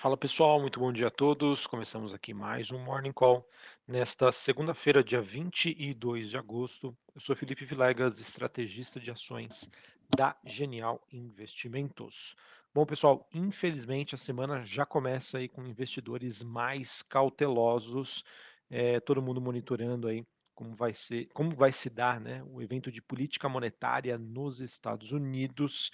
Fala pessoal, muito bom dia a todos. Começamos aqui mais um Morning Call nesta segunda-feira, dia 22 de agosto. Eu sou Felipe Vilegas, estrategista de ações da Genial Investimentos. Bom, pessoal, infelizmente a semana já começa aí com investidores mais cautelosos, é, todo mundo monitorando aí como vai ser, como vai se dar, né, o evento de política monetária nos Estados Unidos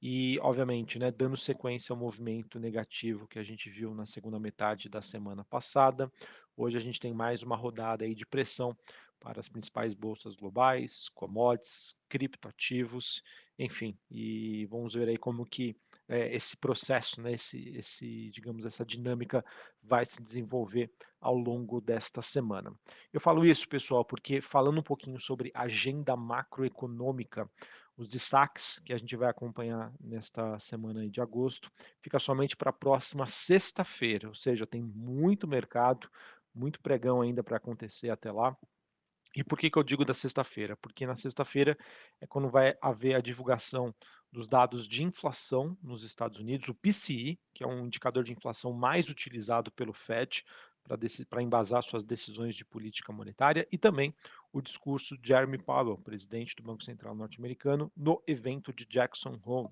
e, obviamente, né, dando sequência ao movimento negativo que a gente viu na segunda metade da semana passada. Hoje a gente tem mais uma rodada aí de pressão para as principais bolsas globais, commodities, criptoativos, enfim, e vamos ver aí como que é, esse processo, né, esse, esse, digamos, essa dinâmica vai se desenvolver ao longo desta semana. Eu falo isso, pessoal, porque falando um pouquinho sobre agenda macroeconômica, os destaques que a gente vai acompanhar nesta semana de agosto fica somente para a próxima sexta-feira, ou seja, tem muito mercado, muito pregão ainda para acontecer até lá. E por que, que eu digo da sexta-feira? Porque na sexta-feira é quando vai haver a divulgação dos dados de inflação nos Estados Unidos, o PCI, que é um indicador de inflação mais utilizado pelo Fed para embasar suas decisões de política monetária, e também o discurso de Jeremy Powell, presidente do Banco Central norte-americano, no evento de Jackson Hole.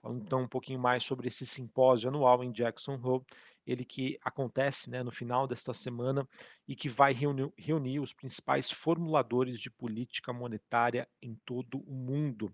Falando então um pouquinho mais sobre esse simpósio anual em Jackson Hole, ele que acontece né, no final desta semana e que vai reunir, reunir, os principais formuladores de política monetária em todo o mundo.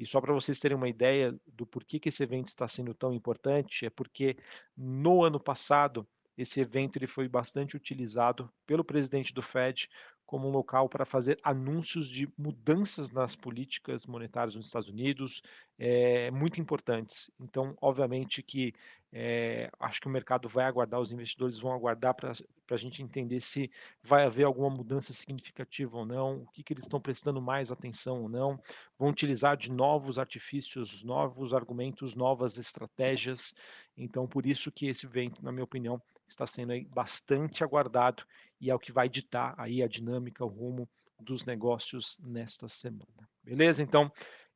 E só para vocês terem uma ideia do porquê que esse evento está sendo tão importante, é porque no ano passado esse evento ele foi bastante utilizado pelo presidente do Fed como um local para fazer anúncios de mudanças nas políticas monetárias nos Estados Unidos, é, muito importantes. Então, obviamente que é, acho que o mercado vai aguardar, os investidores vão aguardar para a gente entender se vai haver alguma mudança significativa ou não, o que, que eles estão prestando mais atenção ou não, vão utilizar de novos artifícios, novos argumentos, novas estratégias. Então, por isso que esse evento, na minha opinião, está sendo bastante aguardado e é o que vai ditar aí a dinâmica, o rumo dos negócios nesta semana. Beleza? Então,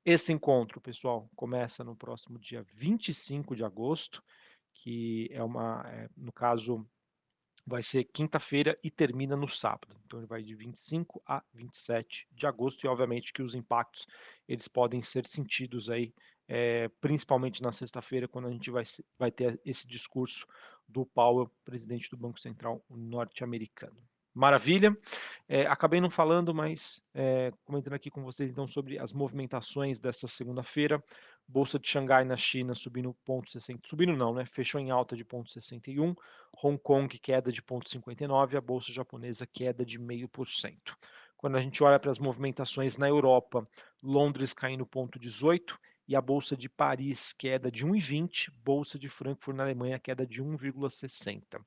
esse encontro, pessoal, começa no próximo dia 25 de agosto, que é uma, é, no caso, vai ser quinta-feira e termina no sábado. Então ele vai de 25 a 27 de agosto e obviamente que os impactos eles podem ser sentidos aí, é, principalmente na sexta-feira, quando a gente vai, vai ter esse discurso do Powell, presidente do Banco Central norte-americano. Maravilha. É, acabei não falando, mas é, comentando aqui com vocês então sobre as movimentações desta segunda-feira. Bolsa de Xangai na China subindo 0,60, subindo não, né? Fechou em alta de 0,61. Hong Kong queda de 0,59, a bolsa japonesa queda de 0,5%. Quando a gente olha para as movimentações na Europa, Londres caindo 0,18 e a bolsa de Paris queda de 1,20, bolsa de Frankfurt na Alemanha queda de 1,60.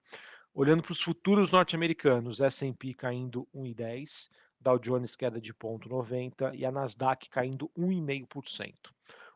Olhando para os futuros norte-americanos, S&P caindo 1,10, Dow Jones queda de 0,90 e a Nasdaq caindo 1,5%.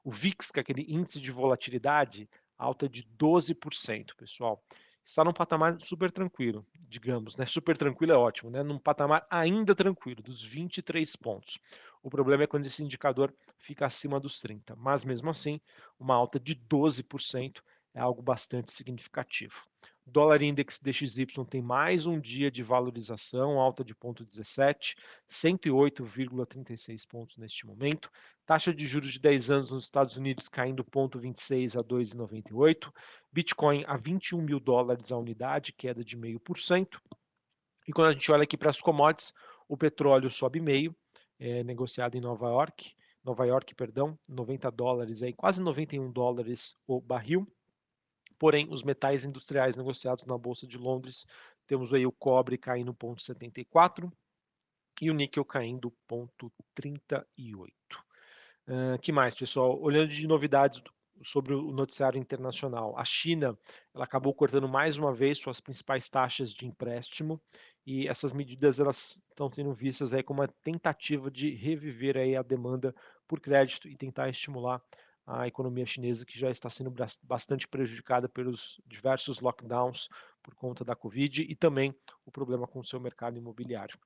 O VIX, que é aquele índice de volatilidade, alta de 12%, pessoal. Está num patamar super tranquilo, digamos, né? Super tranquilo é ótimo, né? Num patamar ainda tranquilo, dos 23 pontos. O problema é quando esse indicador fica acima dos 30, mas mesmo assim, uma alta de 12% é algo bastante significativo. Dólar Index DXY tem mais um dia de valorização, alta de 0,17, 108,36 pontos neste momento. Taxa de juros de 10 anos nos Estados Unidos caindo 0,26 a 2,98. Bitcoin a 21 mil dólares a unidade, queda de 0,5%. E quando a gente olha aqui para as commodities, o petróleo sobe meio, é, negociado em Nova York, Nova York, perdão, 90 dólares aí, quase 91 dólares o barril. Porém, os metais industriais negociados na Bolsa de Londres, temos aí o cobre caindo 0,74 e o níquel caindo 0,38. Uh, que mais, pessoal? Olhando de novidades sobre o noticiário internacional, a China ela acabou cortando mais uma vez suas principais taxas de empréstimo e essas medidas elas estão sendo vistas aí como uma tentativa de reviver aí a demanda por crédito e tentar estimular a economia chinesa que já está sendo bastante prejudicada pelos diversos lockdowns por conta da Covid e também o problema com o seu mercado imobiliário.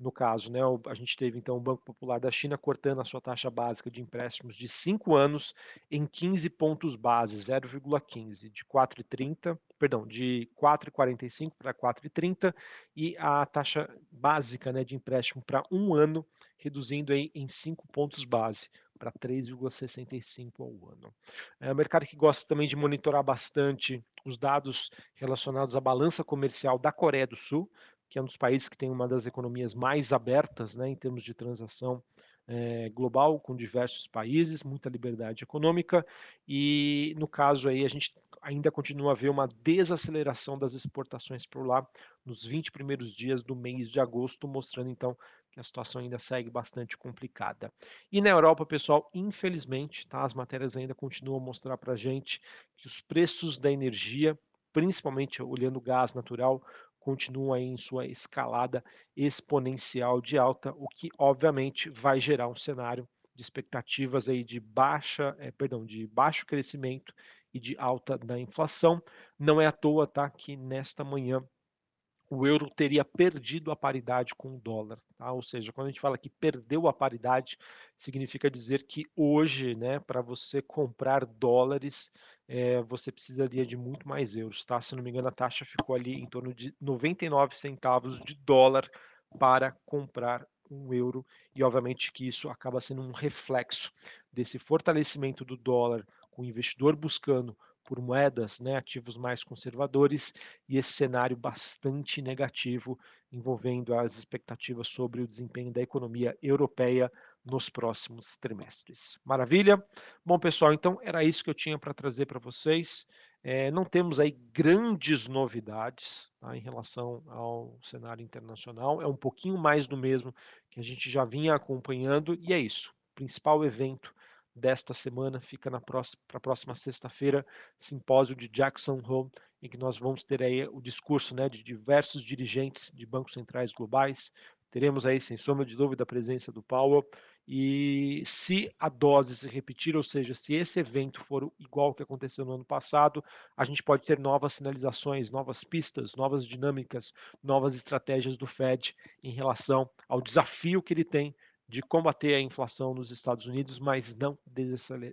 No caso, né, a gente teve então o Banco Popular da China cortando a sua taxa básica de empréstimos de 5 anos em 15 pontos base, 0,15, de 4,30, perdão, de 4,45 para 4,30 e a taxa básica né, de empréstimo para um ano, reduzindo aí em 5 pontos base para 3,65 ao ano. É um mercado que gosta também de monitorar bastante os dados relacionados à balança comercial da Coreia do Sul, que é um dos países que tem uma das economias mais abertas né, em termos de transação é, global com diversos países, muita liberdade econômica e no caso aí a gente ainda continua a ver uma desaceleração das exportações por lá nos 20 primeiros dias do mês de agosto, mostrando então que a situação ainda segue bastante complicada. E na Europa, pessoal, infelizmente, tá, as matérias ainda continuam a mostrar para a gente que os preços da energia, principalmente olhando o gás natural, continua em sua escalada exponencial de alta, o que obviamente vai gerar um cenário de expectativas aí de baixa, é, perdão, de baixo crescimento e de alta da inflação. Não é à toa, tá, que nesta manhã o euro teria perdido a paridade com o dólar, tá? Ou seja, quando a gente fala que perdeu a paridade, significa dizer que hoje, né, para você comprar dólares, é, você precisaria de muito mais euros, tá? Se não me engano, a taxa ficou ali em torno de 99 centavos de dólar para comprar um euro, e obviamente que isso acaba sendo um reflexo desse fortalecimento do dólar, com o investidor buscando por moedas, né, ativos mais conservadores, e esse cenário bastante negativo envolvendo as expectativas sobre o desempenho da economia europeia nos próximos trimestres. Maravilha? Bom, pessoal, então era isso que eu tinha para trazer para vocês. É, não temos aí grandes novidades tá, em relação ao cenário internacional, é um pouquinho mais do mesmo que a gente já vinha acompanhando, e é isso. Principal evento desta semana fica para a próxima sexta-feira, simpósio de Jackson Hole, em que nós vamos ter aí o discurso né, de diversos dirigentes de bancos centrais globais. Teremos aí, sem sombra de dúvida, a presença do Powell. E se a dose se repetir, ou seja, se esse evento for igual ao que aconteceu no ano passado, a gente pode ter novas sinalizações, novas pistas, novas dinâmicas, novas estratégias do Fed em relação ao desafio que ele tem de combater a inflação nos Estados Unidos, mas não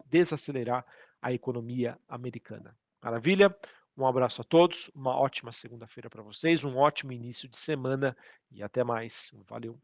desacelerar a economia americana. Maravilha? Um abraço a todos, uma ótima segunda-feira para vocês, um ótimo início de semana e até mais. Valeu!